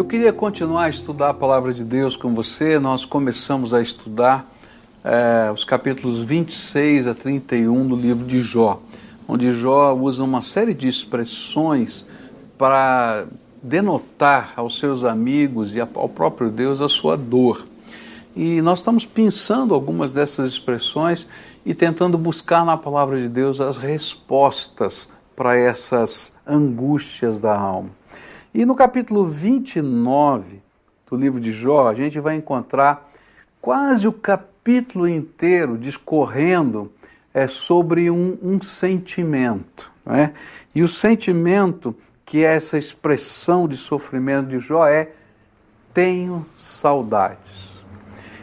Eu queria continuar a estudar a palavra de Deus com você. Nós começamos a estudar é, os capítulos 26 a 31 do livro de Jó, onde Jó usa uma série de expressões para denotar aos seus amigos e ao próprio Deus a sua dor. E nós estamos pensando algumas dessas expressões e tentando buscar na palavra de Deus as respostas para essas angústias da alma. E no capítulo 29 do livro de Jó, a gente vai encontrar quase o capítulo inteiro discorrendo é, sobre um, um sentimento. Né? E o sentimento, que é essa expressão de sofrimento de Jó, é: tenho saudades.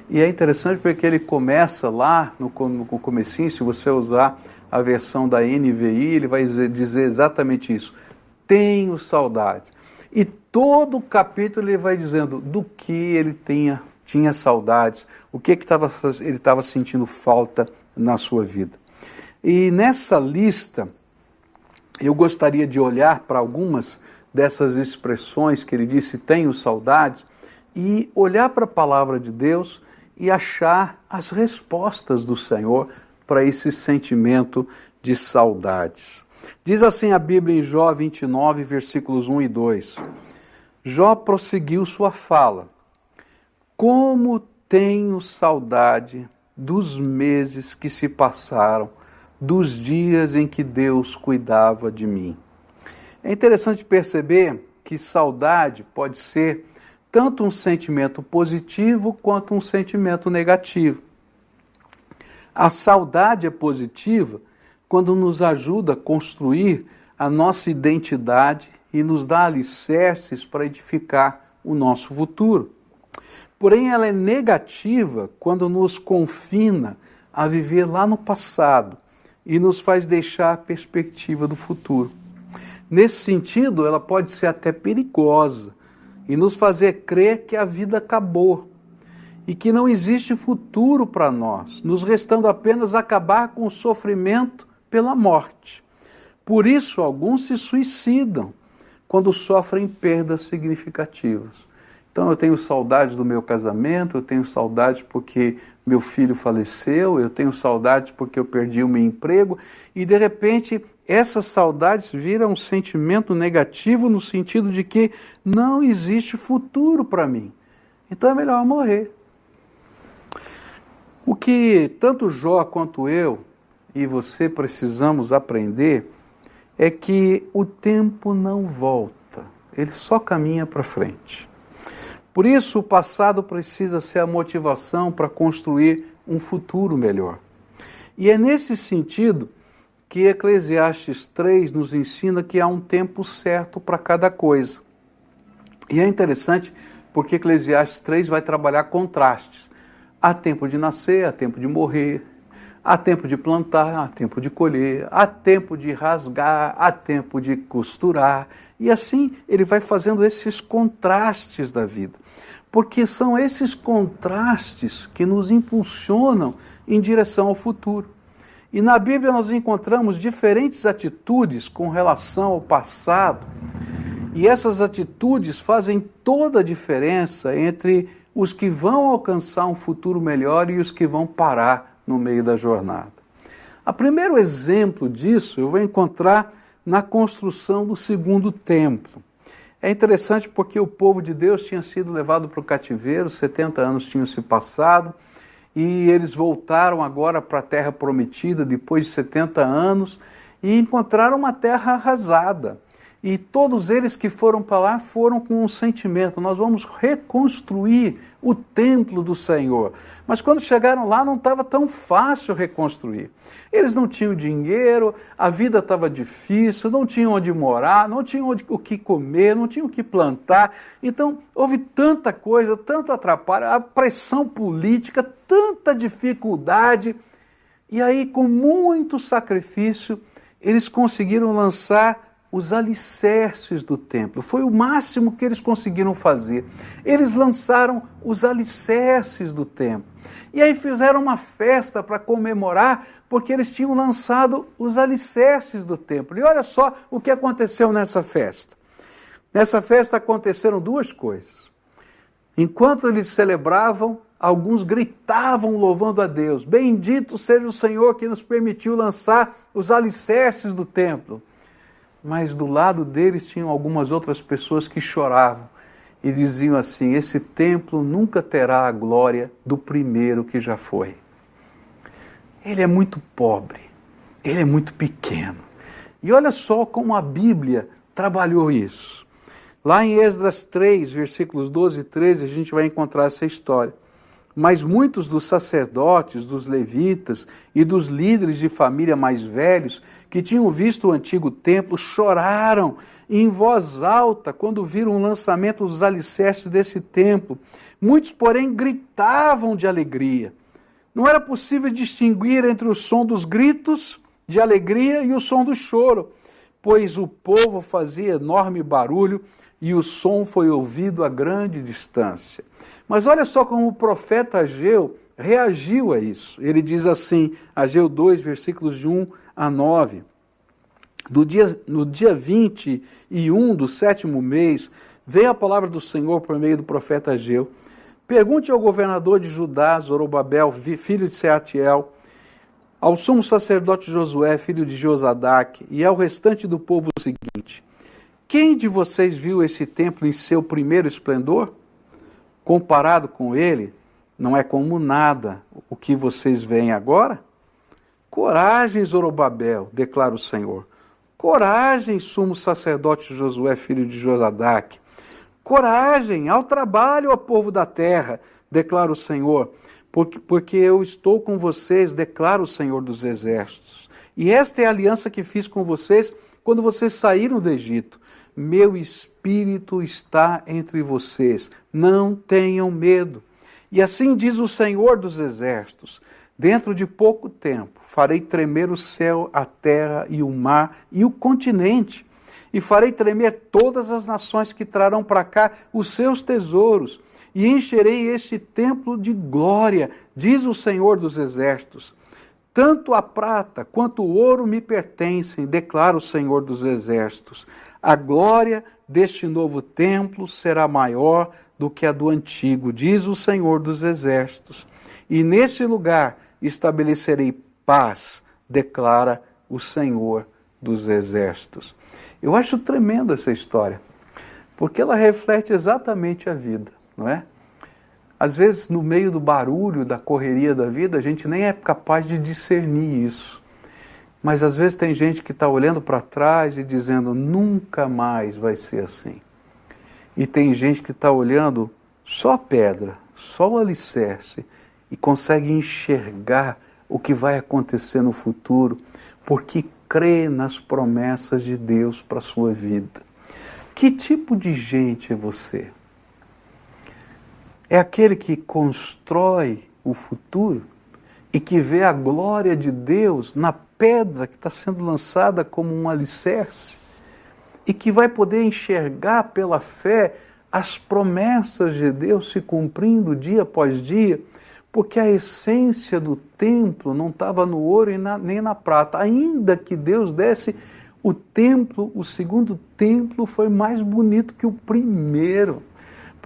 E é interessante porque ele começa lá no, no comecinho, se você usar a versão da NVI, ele vai dizer exatamente isso. Tenho saudades. E todo o capítulo ele vai dizendo do que ele tinha, tinha saudades, o que, que tava, ele estava sentindo falta na sua vida. E nessa lista, eu gostaria de olhar para algumas dessas expressões que ele disse, tenho saudades, e olhar para a palavra de Deus e achar as respostas do Senhor para esse sentimento de saudades. Diz assim a Bíblia em Jó 29, versículos 1 e 2. Jó prosseguiu sua fala: Como tenho saudade dos meses que se passaram, dos dias em que Deus cuidava de mim. É interessante perceber que saudade pode ser tanto um sentimento positivo quanto um sentimento negativo. A saudade é positiva quando nos ajuda a construir a nossa identidade e nos dá alicerces para edificar o nosso futuro. Porém, ela é negativa quando nos confina a viver lá no passado e nos faz deixar a perspectiva do futuro. Nesse sentido, ela pode ser até perigosa e nos fazer crer que a vida acabou e que não existe futuro para nós, nos restando apenas acabar com o sofrimento pela morte. Por isso, alguns se suicidam quando sofrem perdas significativas. Então, eu tenho saudades do meu casamento, eu tenho saudades porque meu filho faleceu, eu tenho saudades porque eu perdi o meu emprego, e de repente essas saudades viram um sentimento negativo no sentido de que não existe futuro para mim. Então é melhor morrer. O que tanto Jó quanto eu e você precisamos aprender é que o tempo não volta, ele só caminha para frente. Por isso, o passado precisa ser a motivação para construir um futuro melhor. E é nesse sentido que Eclesiastes 3 nos ensina que há um tempo certo para cada coisa. E é interessante porque Eclesiastes 3 vai trabalhar contrastes. Há tempo de nascer, há tempo de morrer, Há tempo de plantar, há tempo de colher, há tempo de rasgar, há tempo de costurar. E assim ele vai fazendo esses contrastes da vida. Porque são esses contrastes que nos impulsionam em direção ao futuro. E na Bíblia nós encontramos diferentes atitudes com relação ao passado. E essas atitudes fazem toda a diferença entre os que vão alcançar um futuro melhor e os que vão parar no meio da jornada. O primeiro exemplo disso eu vou encontrar na construção do segundo templo. É interessante porque o povo de Deus tinha sido levado para o cativeiro, 70 anos tinham se passado, e eles voltaram agora para a terra prometida depois de 70 anos e encontraram uma terra arrasada. E todos eles que foram para lá foram com um sentimento: nós vamos reconstruir o templo do Senhor. Mas quando chegaram lá, não estava tão fácil reconstruir. Eles não tinham dinheiro, a vida estava difícil, não tinham onde morar, não tinham onde, o que comer, não tinham o que plantar. Então, houve tanta coisa, tanto atrapalho, a pressão política, tanta dificuldade. E aí, com muito sacrifício, eles conseguiram lançar os alicerces do templo. Foi o máximo que eles conseguiram fazer. Eles lançaram os alicerces do templo. E aí fizeram uma festa para comemorar, porque eles tinham lançado os alicerces do templo. E olha só o que aconteceu nessa festa. Nessa festa aconteceram duas coisas. Enquanto eles celebravam, alguns gritavam louvando a Deus: Bendito seja o Senhor que nos permitiu lançar os alicerces do templo. Mas do lado deles tinham algumas outras pessoas que choravam e diziam assim: Esse templo nunca terá a glória do primeiro que já foi. Ele é muito pobre, ele é muito pequeno. E olha só como a Bíblia trabalhou isso. Lá em Esdras 3, versículos 12 e 13, a gente vai encontrar essa história. Mas muitos dos sacerdotes, dos levitas e dos líderes de família mais velhos que tinham visto o antigo templo choraram em voz alta quando viram o lançamento dos alicerces desse templo. Muitos, porém, gritavam de alegria. Não era possível distinguir entre o som dos gritos de alegria e o som do choro, pois o povo fazia enorme barulho e o som foi ouvido a grande distância. Mas olha só como o profeta Ageu reagiu a isso. Ele diz assim, Ageu 2, versículos de 1 a 9. Do dia, no dia 21 do sétimo mês, veio a palavra do Senhor por meio do profeta Ageu. Pergunte ao governador de Judá, Zorobabel, filho de Seatiel, ao sumo sacerdote Josué, filho de Josadac, e ao restante do povo o seguinte: quem de vocês viu esse templo em seu primeiro esplendor? Comparado com ele, não é como nada o que vocês veem agora? Coragem, Zorobabel, declara o Senhor. Coragem, sumo sacerdote Josué, filho de Josadac. Coragem, ao trabalho, ao povo da terra, declara o Senhor, porque, porque eu estou com vocês, declara o Senhor dos exércitos. E esta é a aliança que fiz com vocês quando vocês saíram do Egito meu espírito está entre vocês, não tenham medo. E assim diz o Senhor dos Exércitos: dentro de pouco tempo farei tremer o céu, a terra e o mar e o continente, e farei tremer todas as nações que trarão para cá os seus tesouros, e encherei este templo de glória, diz o Senhor dos Exércitos. Tanto a prata quanto o ouro me pertencem, declara o Senhor dos Exércitos. A glória deste novo templo será maior do que a do antigo, diz o Senhor dos Exércitos. E nesse lugar estabelecerei paz, declara o Senhor dos Exércitos. Eu acho tremenda essa história, porque ela reflete exatamente a vida, não é? Às vezes, no meio do barulho, da correria da vida, a gente nem é capaz de discernir isso. Mas às vezes tem gente que está olhando para trás e dizendo: nunca mais vai ser assim. E tem gente que está olhando só a pedra, só o alicerce e consegue enxergar o que vai acontecer no futuro, porque crê nas promessas de Deus para a sua vida. Que tipo de gente é você? É aquele que constrói o futuro e que vê a glória de Deus na pedra que está sendo lançada como um alicerce e que vai poder enxergar pela fé as promessas de Deus se cumprindo dia após dia, porque a essência do templo não estava no ouro e na, nem na prata, ainda que Deus desse o templo, o segundo templo foi mais bonito que o primeiro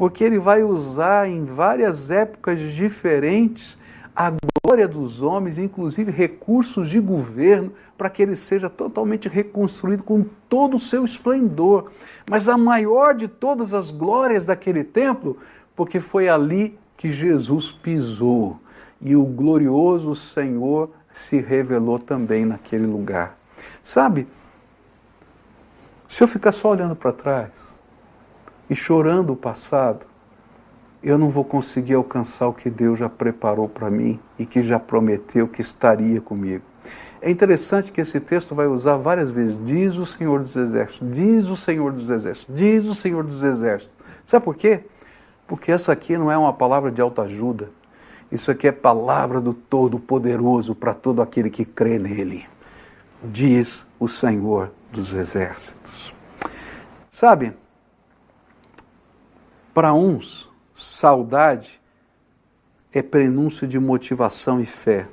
porque ele vai usar em várias épocas diferentes a glória dos homens, inclusive recursos de governo, para que ele seja totalmente reconstruído com todo o seu esplendor. Mas a maior de todas as glórias daquele templo, porque foi ali que Jesus pisou e o glorioso Senhor se revelou também naquele lugar. Sabe, se eu ficar só olhando para trás, e chorando o passado, eu não vou conseguir alcançar o que Deus já preparou para mim e que já prometeu que estaria comigo. É interessante que esse texto vai usar várias vezes, diz o Senhor dos Exércitos, diz o Senhor dos Exércitos, diz o Senhor dos Exércitos. Sabe por quê? Porque essa aqui não é uma palavra de autoajuda. Isso aqui é palavra do Todo-Poderoso para todo aquele que crê nele. Diz o Senhor dos Exércitos. Sabe, para uns, saudade é prenúncio de motivação e fé.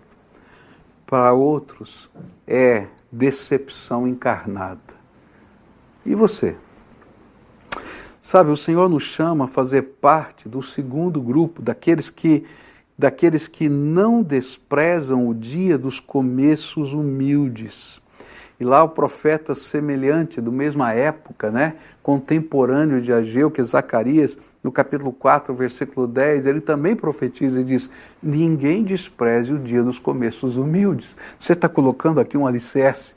Para outros, é decepção encarnada. E você? Sabe, o Senhor nos chama a fazer parte do segundo grupo, daqueles que daqueles que não desprezam o dia dos começos humildes. E lá o profeta semelhante, do mesma época, né, contemporâneo de Ageu, que é Zacarias, no capítulo 4, versículo 10, ele também profetiza e diz: Ninguém despreze o dia dos começos humildes. Você está colocando aqui um alicerce,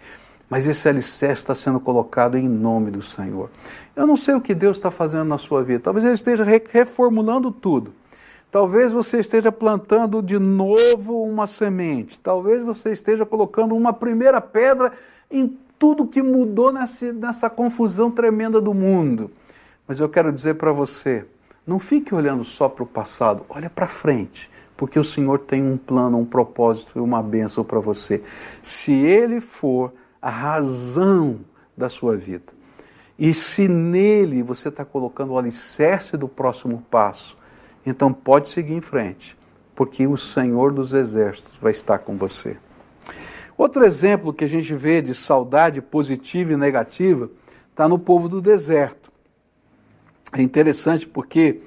mas esse alicerce está sendo colocado em nome do Senhor. Eu não sei o que Deus está fazendo na sua vida, talvez Ele esteja reformulando tudo. Talvez você esteja plantando de novo uma semente. Talvez você esteja colocando uma primeira pedra em tudo que mudou nessa, nessa confusão tremenda do mundo. Mas eu quero dizer para você: não fique olhando só para o passado, olha para frente, porque o Senhor tem um plano, um propósito e uma bênção para você. Se Ele for a razão da sua vida, e se nele você está colocando o alicerce do próximo passo, então pode seguir em frente, porque o Senhor dos Exércitos vai estar com você. Outro exemplo que a gente vê de saudade positiva e negativa está no povo do deserto. É interessante porque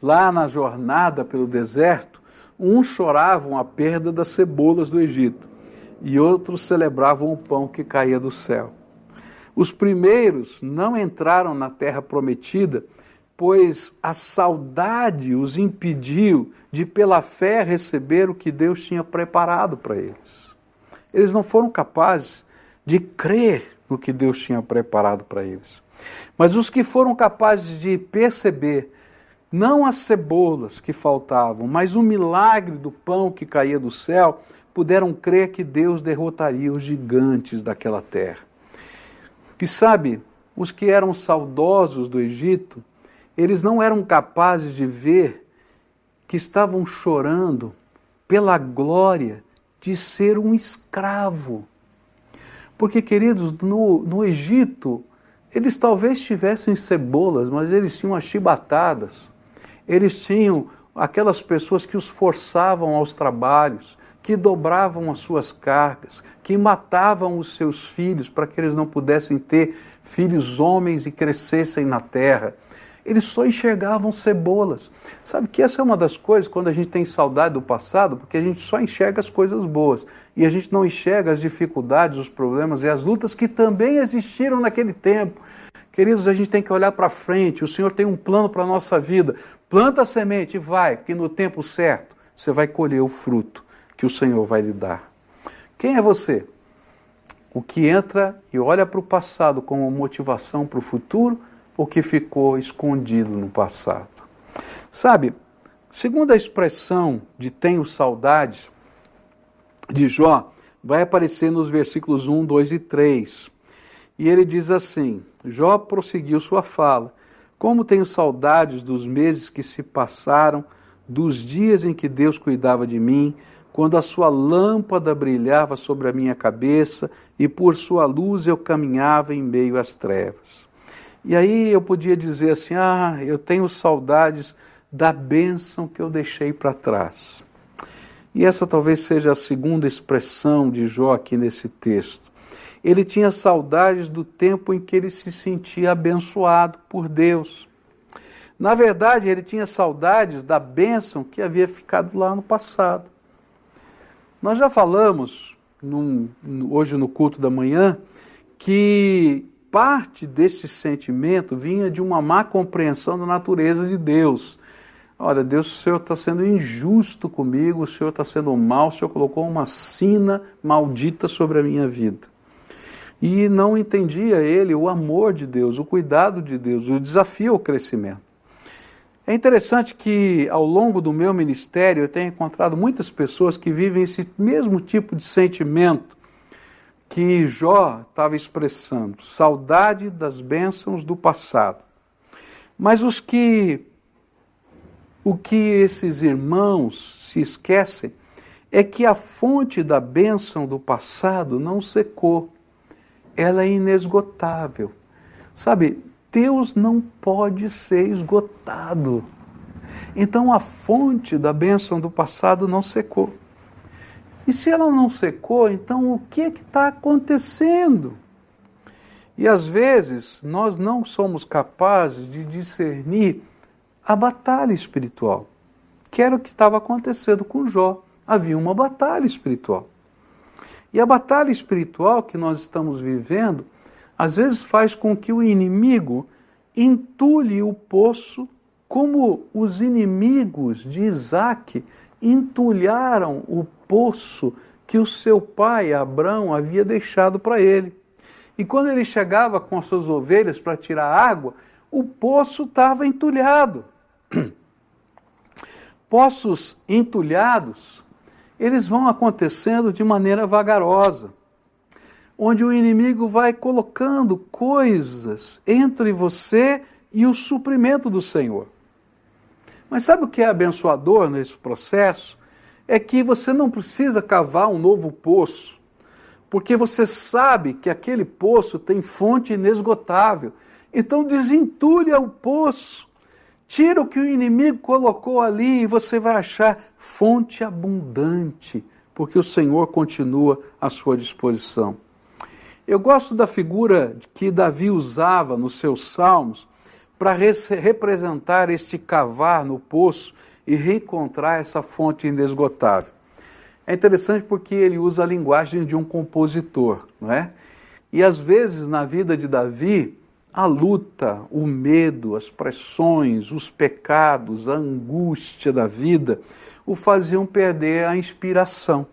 lá na jornada pelo deserto, uns choravam a perda das cebolas do Egito e outros celebravam o pão que caía do céu. Os primeiros não entraram na terra prometida pois a saudade os impediu de, pela fé, receber o que Deus tinha preparado para eles. Eles não foram capazes de crer no que Deus tinha preparado para eles. Mas os que foram capazes de perceber, não as cebolas que faltavam, mas o milagre do pão que caía do céu, puderam crer que Deus derrotaria os gigantes daquela terra. E sabe, os que eram saudosos do Egito, eles não eram capazes de ver que estavam chorando pela glória de ser um escravo. Porque, queridos, no, no Egito, eles talvez tivessem cebolas, mas eles tinham as chibatadas, eles tinham aquelas pessoas que os forçavam aos trabalhos, que dobravam as suas cargas, que matavam os seus filhos para que eles não pudessem ter filhos homens e crescessem na terra. Eles só enxergavam cebolas. Sabe que essa é uma das coisas quando a gente tem saudade do passado, porque a gente só enxerga as coisas boas e a gente não enxerga as dificuldades, os problemas e as lutas que também existiram naquele tempo. Queridos, a gente tem que olhar para frente. O Senhor tem um plano para a nossa vida. Planta a semente e vai, porque no tempo certo você vai colher o fruto que o Senhor vai lhe dar. Quem é você? O que entra e olha para o passado como motivação para o futuro o que ficou escondido no passado. Sabe, segundo a expressão de tenho saudades de Jó, vai aparecer nos versículos 1, 2 e 3. E ele diz assim: Jó prosseguiu sua fala. Como tenho saudades dos meses que se passaram, dos dias em que Deus cuidava de mim, quando a sua lâmpada brilhava sobre a minha cabeça e por sua luz eu caminhava em meio às trevas. E aí eu podia dizer assim: ah, eu tenho saudades da bênção que eu deixei para trás. E essa talvez seja a segunda expressão de Jó aqui nesse texto. Ele tinha saudades do tempo em que ele se sentia abençoado por Deus. Na verdade, ele tinha saudades da bênção que havia ficado lá no passado. Nós já falamos num, hoje no culto da manhã que parte desse sentimento vinha de uma má compreensão da natureza de Deus. Olha, Deus, o Senhor está sendo injusto comigo, o Senhor está sendo mal, o Senhor colocou uma sina maldita sobre a minha vida. E não entendia ele o amor de Deus, o cuidado de Deus, o desafio ao crescimento. É interessante que ao longo do meu ministério eu tenho encontrado muitas pessoas que vivem esse mesmo tipo de sentimento que Jó estava expressando, saudade das bênçãos do passado. Mas os que o que esses irmãos se esquecem é que a fonte da bênção do passado não secou. Ela é inesgotável. Sabe, Deus não pode ser esgotado. Então a fonte da bênção do passado não secou. E se ela não secou, então o que está acontecendo? E às vezes nós não somos capazes de discernir a batalha espiritual, que era o que estava acontecendo com Jó. Havia uma batalha espiritual. E a batalha espiritual que nós estamos vivendo, às vezes faz com que o inimigo entulhe o poço, como os inimigos de Isaac entulharam o poço que o seu pai Abraão havia deixado para ele. E quando ele chegava com as suas ovelhas para tirar água, o poço estava entulhado. Poços entulhados, eles vão acontecendo de maneira vagarosa, onde o inimigo vai colocando coisas entre você e o suprimento do Senhor. Mas sabe o que é abençoador nesse processo? É que você não precisa cavar um novo poço porque você sabe que aquele poço tem fonte inesgotável. Então desentulha o poço, tira o que o inimigo colocou ali e você vai achar fonte abundante, porque o Senhor continua à sua disposição. Eu gosto da figura que Davi usava nos seus salmos para representar este cavar no poço e reencontrar essa fonte inesgotável. É interessante porque ele usa a linguagem de um compositor, não é? E às vezes na vida de Davi, a luta, o medo, as pressões, os pecados, a angústia da vida o faziam perder a inspiração.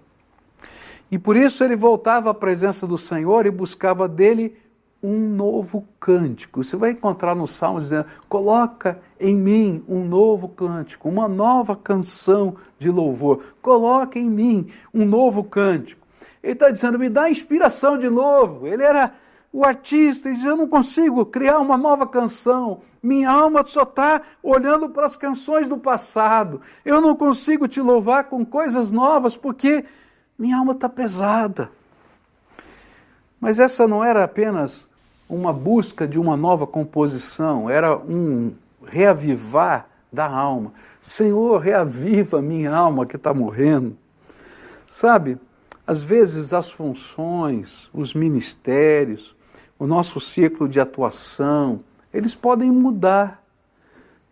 E por isso ele voltava à presença do Senhor e buscava dele um novo cântico. Você vai encontrar no Salmo dizendo: coloca em mim um novo cântico, uma nova canção de louvor. Coloca em mim um novo cântico. Ele está dizendo: me dá inspiração de novo. Ele era o artista e diz: Eu não consigo criar uma nova canção. Minha alma só está olhando para as canções do passado. Eu não consigo te louvar com coisas novas porque minha alma está pesada. Mas essa não era apenas uma busca de uma nova composição, era um reavivar da alma. Senhor, reaviva minha alma que está morrendo. Sabe, às vezes as funções, os ministérios, o nosso ciclo de atuação, eles podem mudar,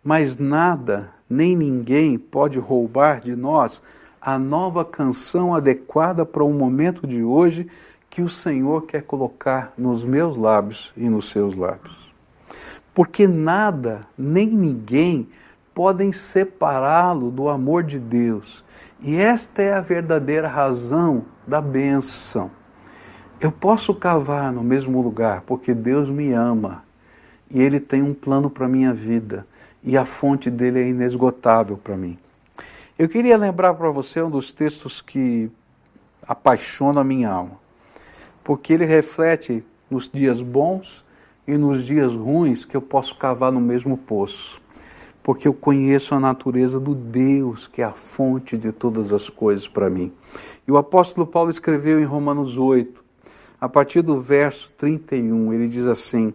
mas nada, nem ninguém pode roubar de nós a nova canção adequada para o momento de hoje que o Senhor quer colocar nos meus lábios e nos seus lábios. Porque nada, nem ninguém podem separá-lo do amor de Deus. E esta é a verdadeira razão da benção. Eu posso cavar no mesmo lugar porque Deus me ama e Ele tem um plano para a minha vida e a fonte dele é inesgotável para mim. Eu queria lembrar para você um dos textos que apaixona a minha alma porque ele reflete nos dias bons e nos dias ruins que eu posso cavar no mesmo poço. Porque eu conheço a natureza do Deus que é a fonte de todas as coisas para mim. E o apóstolo Paulo escreveu em Romanos 8, a partir do verso 31, ele diz assim: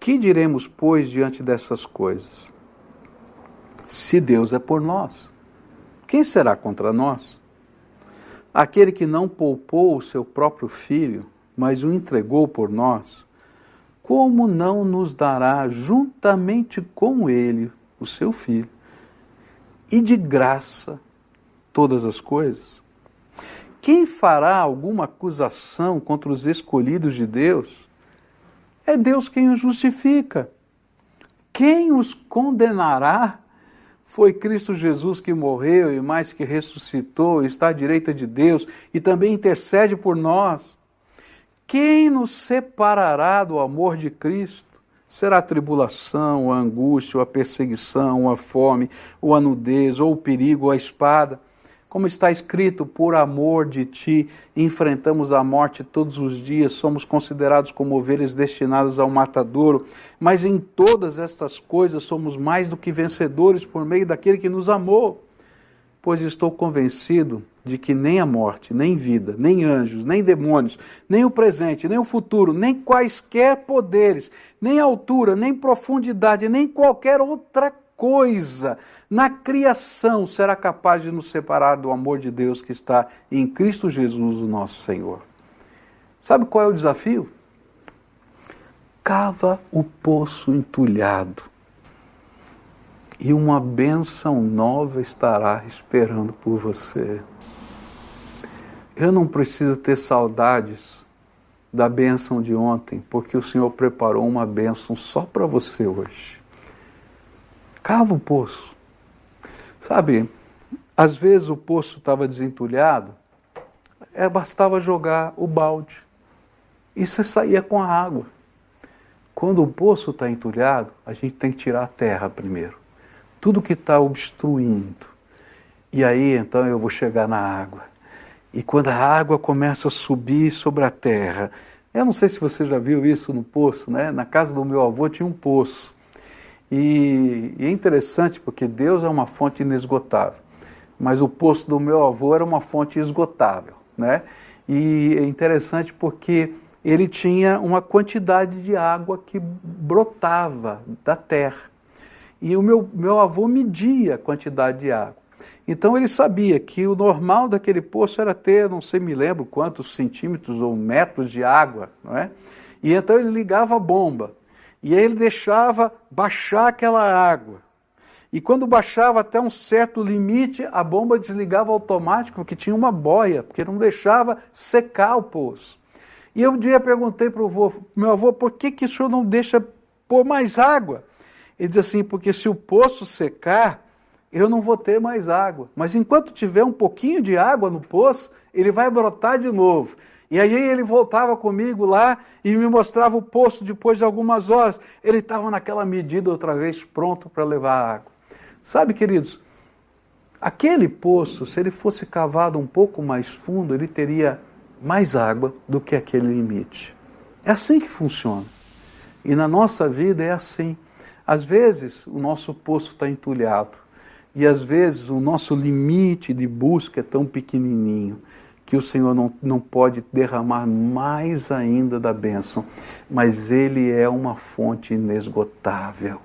Que diremos, pois, diante dessas coisas? Se Deus é por nós, quem será contra nós? Aquele que não poupou o seu próprio filho, mas o entregou por nós, como não nos dará juntamente com ele o seu filho? E de graça todas as coisas? Quem fará alguma acusação contra os escolhidos de Deus? É Deus quem os justifica. Quem os condenará? Foi Cristo Jesus que morreu e mais que ressuscitou, está à direita de Deus e também intercede por nós. Quem nos separará do amor de Cristo? Será a tribulação, a angústia, a perseguição, a fome, ou a nudez, ou o perigo, ou a espada? Como está escrito, por amor de ti, enfrentamos a morte todos os dias, somos considerados como ovelhas destinadas ao matadouro, mas em todas estas coisas somos mais do que vencedores por meio daquele que nos amou. Pois estou convencido de que nem a morte, nem vida, nem anjos, nem demônios, nem o presente, nem o futuro, nem quaisquer poderes, nem altura, nem profundidade, nem qualquer outra coisa coisa na criação será capaz de nos separar do amor de Deus que está em Cristo Jesus, o nosso Senhor. Sabe qual é o desafio? cava o poço entulhado e uma bênção nova estará esperando por você. Eu não preciso ter saudades da bênção de ontem, porque o Senhor preparou uma bênção só para você hoje. Cava o poço. Sabe, às vezes o poço estava desentulhado, é, bastava jogar o balde e você saía com a água. Quando o poço está entulhado, a gente tem que tirar a terra primeiro. Tudo que está obstruindo. E aí então eu vou chegar na água. E quando a água começa a subir sobre a terra, eu não sei se você já viu isso no poço, né? Na casa do meu avô tinha um poço. E, e é interessante porque Deus é uma fonte inesgotável, mas o poço do meu avô era uma fonte esgotável, né? E é interessante porque ele tinha uma quantidade de água que brotava da terra. E o meu, meu avô media a quantidade de água. Então ele sabia que o normal daquele poço era ter, não sei, me lembro quantos centímetros ou metros de água, não é? E então ele ligava a bomba. E aí ele deixava baixar aquela água. E quando baixava até um certo limite, a bomba desligava automático, porque tinha uma boia, porque não deixava secar o poço. E eu um dia perguntei para o avô, meu avô, por que, que o senhor não deixa pôr mais água? Ele diz assim, porque se o poço secar, eu não vou ter mais água. Mas enquanto tiver um pouquinho de água no poço, ele vai brotar de novo. E aí ele voltava comigo lá e me mostrava o poço depois de algumas horas. Ele estava naquela medida outra vez pronto para levar água. Sabe, queridos, aquele poço, se ele fosse cavado um pouco mais fundo, ele teria mais água do que aquele limite. É assim que funciona. E na nossa vida é assim. Às vezes o nosso poço está entulhado e às vezes o nosso limite de busca é tão pequenininho que o Senhor não, não pode derramar mais ainda da bênção, mas Ele é uma fonte inesgotável.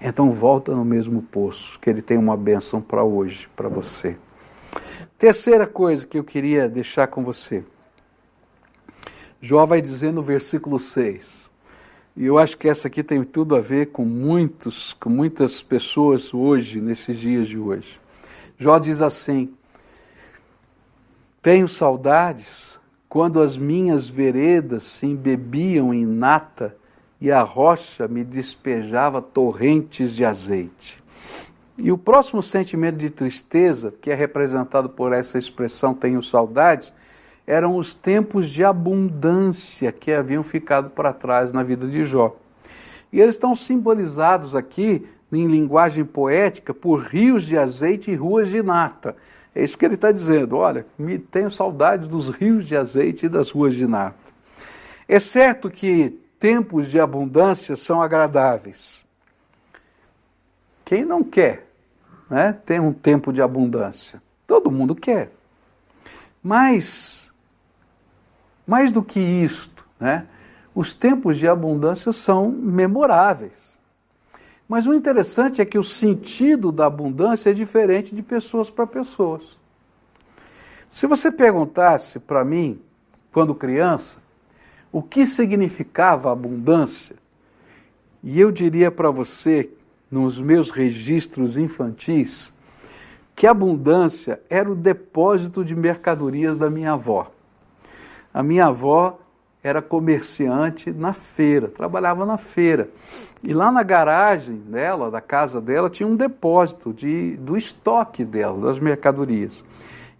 Então volta no mesmo poço, que Ele tem uma bênção para hoje, para você. Terceira coisa que eu queria deixar com você. Jó vai dizer no versículo 6. E eu acho que essa aqui tem tudo a ver com muitos, com muitas pessoas hoje, nesses dias de hoje. Jó diz assim: Tenho saudades quando as minhas veredas se embebiam em nata e a rocha me despejava torrentes de azeite. E o próximo sentimento de tristeza, que é representado por essa expressão tenho saudades, eram os tempos de abundância que haviam ficado para trás na vida de Jó. E eles estão simbolizados aqui, em linguagem poética, por rios de azeite e ruas de nata. É isso que ele está dizendo. Olha, me tenho saudade dos rios de azeite e das ruas de nata. É certo que tempos de abundância são agradáveis. Quem não quer né, ter um tempo de abundância? Todo mundo quer. Mas mais do que isto, né? os tempos de abundância são memoráveis. Mas o interessante é que o sentido da abundância é diferente de pessoas para pessoas. Se você perguntasse para mim, quando criança, o que significava abundância, e eu diria para você, nos meus registros infantis, que abundância era o depósito de mercadorias da minha avó. A minha avó era comerciante na feira, trabalhava na feira. E lá na garagem dela, da casa dela, tinha um depósito de, do estoque dela, das mercadorias.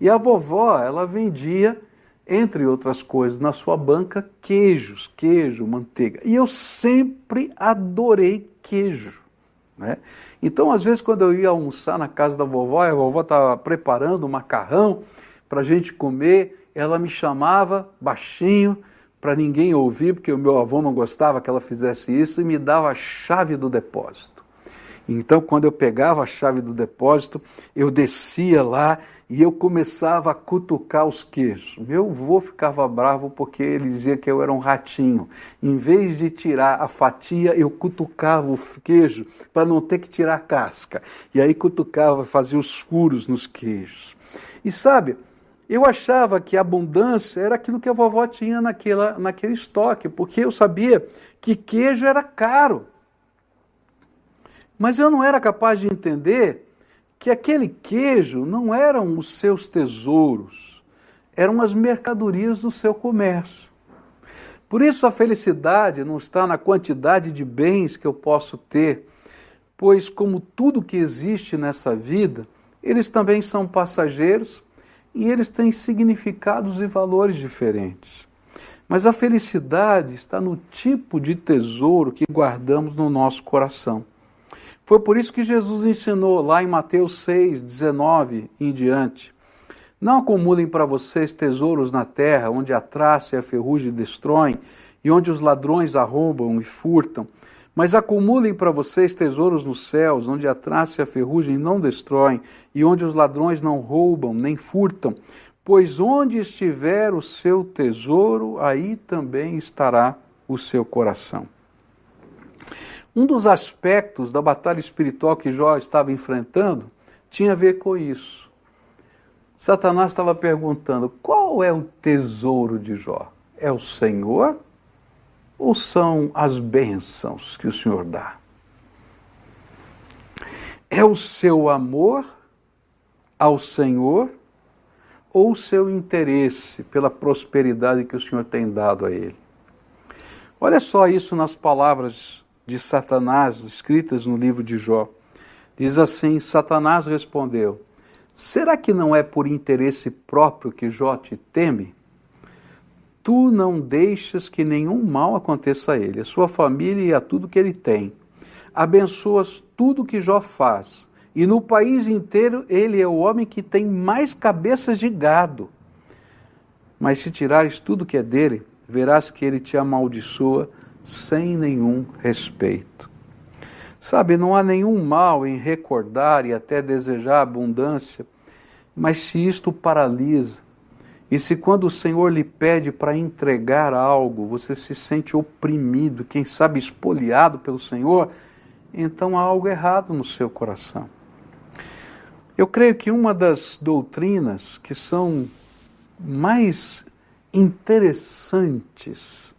E a vovó, ela vendia, entre outras coisas, na sua banca, queijos, queijo, manteiga. E eu sempre adorei queijo. Né? Então, às vezes, quando eu ia almoçar na casa da vovó, a vovó estava preparando um macarrão para a gente comer, ela me chamava baixinho para ninguém ouvir, porque o meu avô não gostava que ela fizesse isso, e me dava a chave do depósito. Então, quando eu pegava a chave do depósito, eu descia lá e eu começava a cutucar os queijos. Meu avô ficava bravo porque ele dizia que eu era um ratinho. Em vez de tirar a fatia, eu cutucava o queijo para não ter que tirar a casca. E aí cutucava, fazia os furos nos queijos. E sabe, Eu achava que abundância era aquilo que a vovó tinha naquela, naquele estoque, porque eu sabia que queijo era caro. Mas eu não era capaz de entender que aquele queijo não eram os seus tesouros, eram as mercadorias do seu comércio. Por isso a felicidade não está na quantidade de bens que eu posso ter, pois, como tudo que existe nessa vida, eles também são passageiros e eles têm significados e valores diferentes. Mas a felicidade está no tipo de tesouro que guardamos no nosso coração. Foi por isso que Jesus ensinou lá em Mateus 6, 19 em diante. Não acumulem para vocês tesouros na terra, onde a traça e a ferrugem destroem, e onde os ladrões arrombam e furtam, mas acumulem para vocês tesouros nos céus, onde a traça e a ferrugem não destroem, e onde os ladrões não roubam nem furtam. Pois onde estiver o seu tesouro, aí também estará o seu coração. Um dos aspectos da batalha espiritual que Jó estava enfrentando tinha a ver com isso. Satanás estava perguntando: qual é o tesouro de Jó? É o Senhor ou são as bênçãos que o Senhor dá? É o seu amor ao Senhor ou o seu interesse pela prosperidade que o Senhor tem dado a ele? Olha só isso nas palavras de Satanás escritas no livro de Jó. Diz assim: Satanás respondeu: Será que não é por interesse próprio que Jó te teme? Tu não deixas que nenhum mal aconteça a ele, a sua família e a tudo que ele tem. Abençoas tudo que Jó faz. E no país inteiro ele é o homem que tem mais cabeças de gado. Mas se tirares tudo que é dele, verás que ele te amaldiçoa sem nenhum respeito. Sabe, não há nenhum mal em recordar e até desejar abundância, mas se isto paralisa, e se quando o Senhor lhe pede para entregar algo, você se sente oprimido, quem sabe espoliado pelo Senhor, então há algo errado no seu coração. Eu creio que uma das doutrinas que são mais interessantes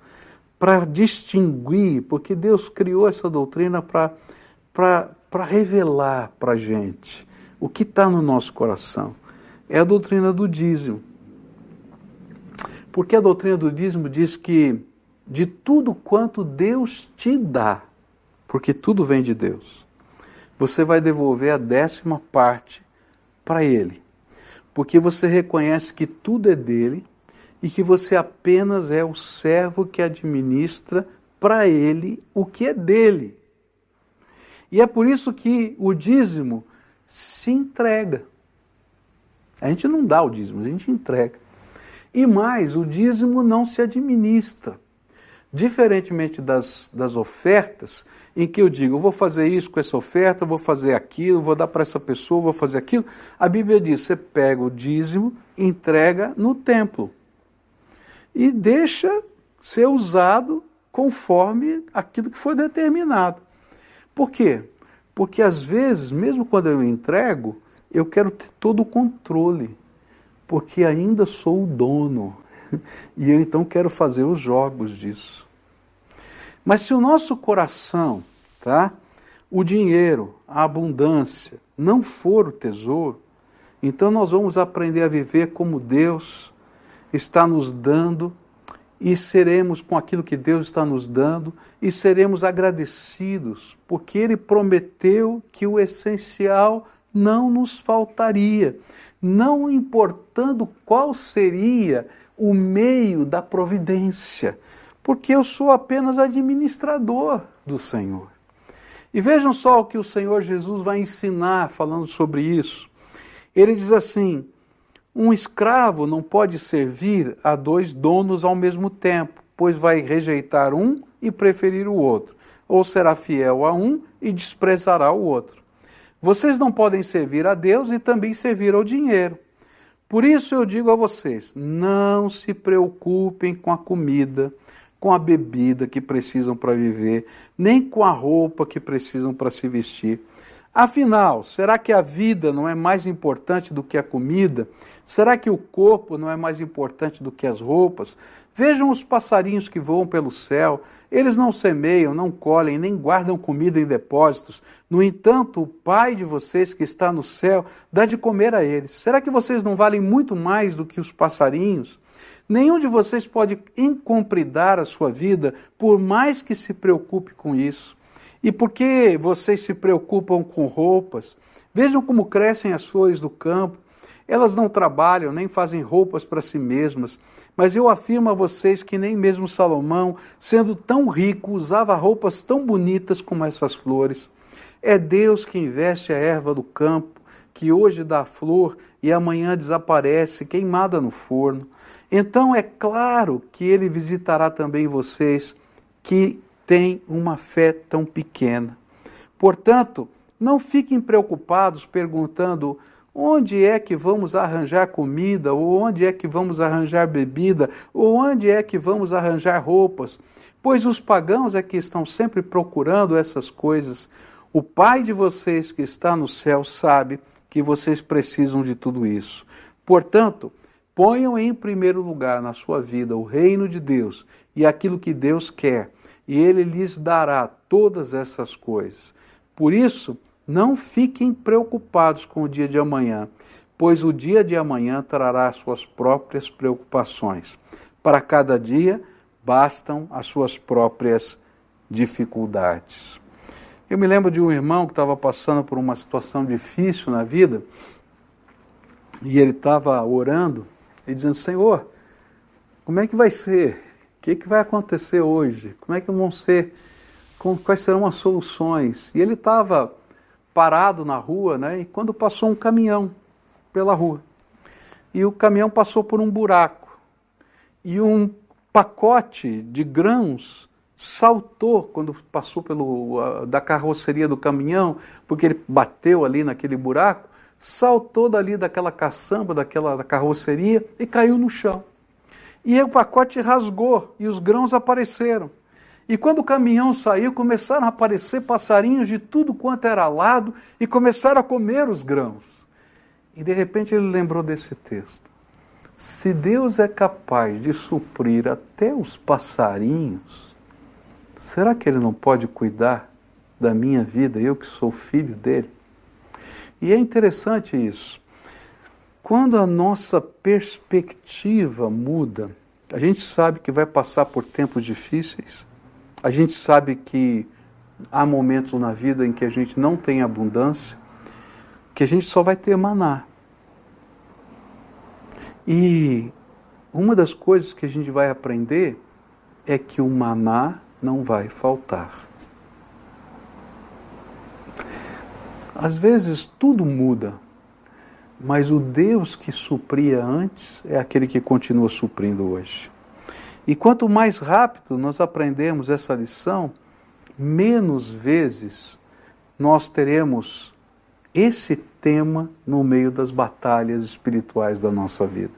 para distinguir, porque Deus criou essa doutrina para revelar para a gente o que está no nosso coração, é a doutrina do dízimo. Porque a doutrina do dízimo diz que de tudo quanto Deus te dá, porque tudo vem de Deus, você vai devolver a décima parte para Ele. Porque você reconhece que tudo é dele e que você apenas é o servo que administra para Ele o que é dele. E é por isso que o dízimo se entrega. A gente não dá o dízimo, a gente entrega. E mais, o dízimo não se administra. Diferentemente das, das ofertas, em que eu digo, eu vou fazer isso com essa oferta, vou fazer aquilo, vou dar para essa pessoa, vou fazer aquilo. A Bíblia diz: você pega o dízimo, entrega no templo e deixa ser usado conforme aquilo que foi determinado. Por quê? Porque às vezes, mesmo quando eu entrego, eu quero ter todo o controle porque ainda sou o dono e eu então quero fazer os jogos disso. Mas se o nosso coração, tá, o dinheiro, a abundância, não for o tesouro, então nós vamos aprender a viver como Deus está nos dando e seremos com aquilo que Deus está nos dando e seremos agradecidos, porque Ele prometeu que o essencial não nos faltaria não importando qual seria o meio da providência, porque eu sou apenas administrador do Senhor. E vejam só o que o Senhor Jesus vai ensinar falando sobre isso. Ele diz assim: um escravo não pode servir a dois donos ao mesmo tempo, pois vai rejeitar um e preferir o outro, ou será fiel a um e desprezará o outro. Vocês não podem servir a Deus e também servir ao dinheiro. Por isso eu digo a vocês: não se preocupem com a comida, com a bebida que precisam para viver, nem com a roupa que precisam para se vestir. Afinal, será que a vida não é mais importante do que a comida? Será que o corpo não é mais importante do que as roupas? Vejam os passarinhos que voam pelo céu. Eles não semeiam, não colhem, nem guardam comida em depósitos. No entanto, o Pai de vocês que está no céu dá de comer a eles. Será que vocês não valem muito mais do que os passarinhos? Nenhum de vocês pode encompridar a sua vida, por mais que se preocupe com isso. E por que vocês se preocupam com roupas? Vejam como crescem as flores do campo. Elas não trabalham nem fazem roupas para si mesmas, mas eu afirmo a vocês que nem mesmo Salomão, sendo tão rico, usava roupas tão bonitas como essas flores. É Deus que investe a erva do campo, que hoje dá flor e amanhã desaparece, queimada no forno. Então é claro que ele visitará também vocês que têm uma fé tão pequena. Portanto, não fiquem preocupados perguntando onde é que vamos arranjar comida, ou onde é que vamos arranjar bebida, ou onde é que vamos arranjar roupas, pois os pagãos é que estão sempre procurando essas coisas. O Pai de vocês que está no céu sabe que vocês precisam de tudo isso. Portanto, Ponham em primeiro lugar na sua vida o reino de Deus e aquilo que Deus quer, e Ele lhes dará todas essas coisas. Por isso, não fiquem preocupados com o dia de amanhã, pois o dia de amanhã trará suas próprias preocupações. Para cada dia bastam as suas próprias dificuldades. Eu me lembro de um irmão que estava passando por uma situação difícil na vida e ele estava orando e dizendo: Senhor, como é que vai ser? Que, que vai acontecer hoje? Como é que vão ser? Quais serão as soluções? E ele estava parado na rua, né? E quando passou um caminhão pela rua, e o caminhão passou por um buraco, e um pacote de grãos saltou quando passou pelo da carroceria do caminhão, porque ele bateu ali naquele buraco saltou dali daquela caçamba, daquela da carroceria e caiu no chão. E o pacote rasgou e os grãos apareceram. E quando o caminhão saiu, começaram a aparecer passarinhos de tudo quanto era lado e começaram a comer os grãos. E de repente ele lembrou desse texto. Se Deus é capaz de suprir até os passarinhos, será que Ele não pode cuidar da minha vida, eu que sou filho dele? E é interessante isso. Quando a nossa perspectiva muda, a gente sabe que vai passar por tempos difíceis, a gente sabe que há momentos na vida em que a gente não tem abundância, que a gente só vai ter maná. E uma das coisas que a gente vai aprender é que o maná não vai faltar. Às vezes tudo muda, mas o Deus que supria antes é aquele que continua suprindo hoje. E quanto mais rápido nós aprendemos essa lição, menos vezes nós teremos esse tema no meio das batalhas espirituais da nossa vida.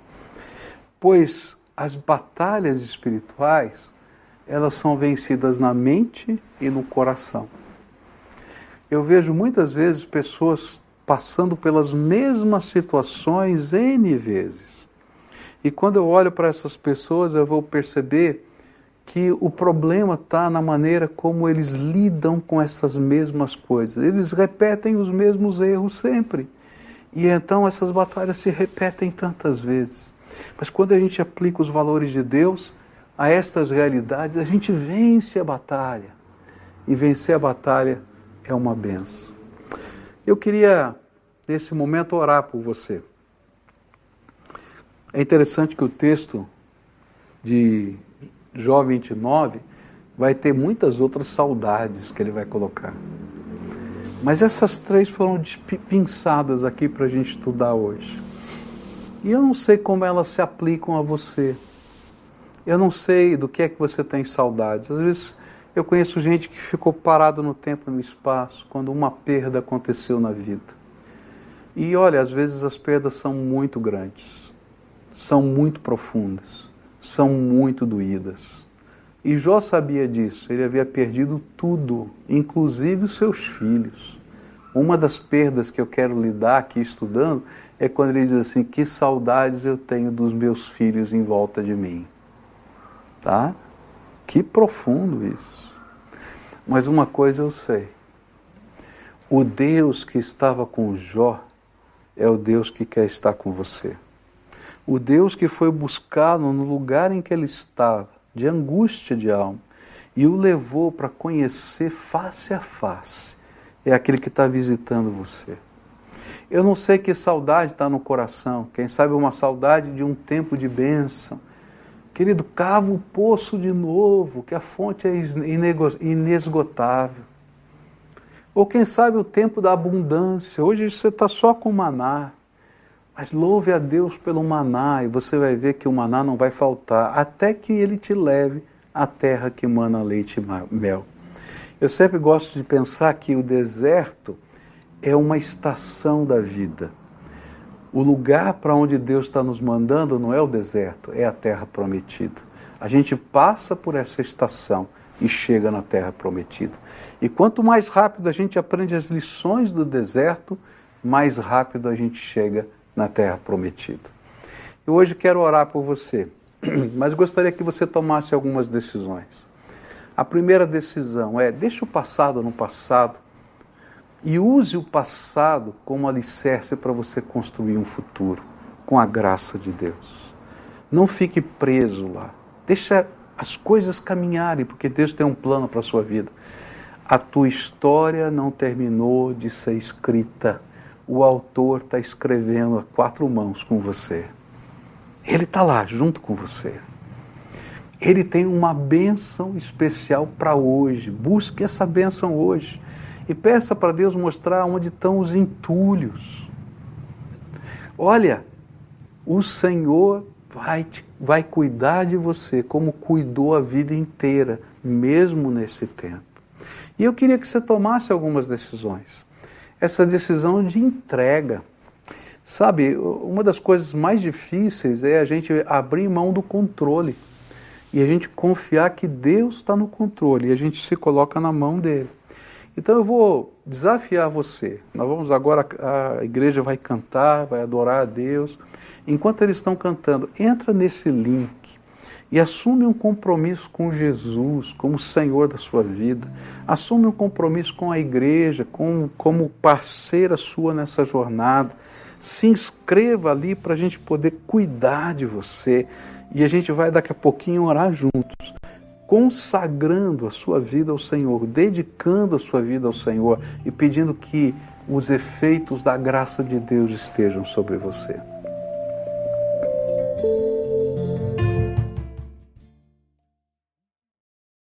Pois as batalhas espirituais, elas são vencidas na mente e no coração eu vejo muitas vezes pessoas passando pelas mesmas situações N vezes. E quando eu olho para essas pessoas, eu vou perceber que o problema está na maneira como eles lidam com essas mesmas coisas. Eles repetem os mesmos erros sempre. E então essas batalhas se repetem tantas vezes. Mas quando a gente aplica os valores de Deus a estas realidades, a gente vence a batalha. E vencer a batalha é uma benção. Eu queria, nesse momento, orar por você. É interessante que o texto de Jó 29 vai ter muitas outras saudades que ele vai colocar. Mas essas três foram pinçadas aqui para a gente estudar hoje. E eu não sei como elas se aplicam a você. Eu não sei do que é que você tem saudades. Às vezes eu conheço gente que ficou parado no tempo e no espaço quando uma perda aconteceu na vida. E olha, às vezes as perdas são muito grandes, são muito profundas, são muito doídas. E Jó sabia disso, ele havia perdido tudo, inclusive os seus filhos. Uma das perdas que eu quero lidar aqui estudando é quando ele diz assim: Que saudades eu tenho dos meus filhos em volta de mim. Tá? Que profundo isso. Mas uma coisa eu sei: o Deus que estava com Jó é o Deus que quer estar com você. O Deus que foi buscá-lo no lugar em que ele estava, de angústia de alma, e o levou para conhecer face a face é aquele que está visitando você. Eu não sei que saudade está no coração, quem sabe uma saudade de um tempo de bênção. Querido, cava o poço de novo, que a fonte é inesgotável. Ou quem sabe o tempo da abundância. Hoje você está só com maná. Mas louve a Deus pelo maná e você vai ver que o maná não vai faltar até que ele te leve à terra que mana leite e mel. Eu sempre gosto de pensar que o deserto é uma estação da vida. O lugar para onde Deus está nos mandando não é o deserto, é a terra prometida. A gente passa por essa estação e chega na terra prometida. E quanto mais rápido a gente aprende as lições do deserto, mais rápido a gente chega na terra prometida. Eu hoje quero orar por você, mas gostaria que você tomasse algumas decisões. A primeira decisão é: deixe o passado no passado e use o passado como alicerce para você construir um futuro com a graça de Deus. Não fique preso lá. Deixa as coisas caminharem, porque Deus tem um plano para a sua vida. A tua história não terminou de ser escrita. O autor está escrevendo a quatro mãos com você. Ele está lá junto com você. Ele tem uma bênção especial para hoje. Busque essa bênção hoje. E peça para Deus mostrar onde estão os entulhos. Olha, o Senhor vai, te, vai cuidar de você como cuidou a vida inteira, mesmo nesse tempo. E eu queria que você tomasse algumas decisões. Essa decisão de entrega. Sabe, uma das coisas mais difíceis é a gente abrir mão do controle e a gente confiar que Deus está no controle e a gente se coloca na mão dele. Então eu vou desafiar você. Nós vamos agora, a igreja vai cantar, vai adorar a Deus. Enquanto eles estão cantando, entra nesse link e assume um compromisso com Jesus, como Senhor da sua vida. Assume um compromisso com a igreja, com, como parceira sua nessa jornada. Se inscreva ali para a gente poder cuidar de você e a gente vai daqui a pouquinho orar juntos, consagrando a sua vida ao Senhor, dedicando a sua vida ao Senhor e pedindo que os efeitos da graça de Deus estejam sobre você.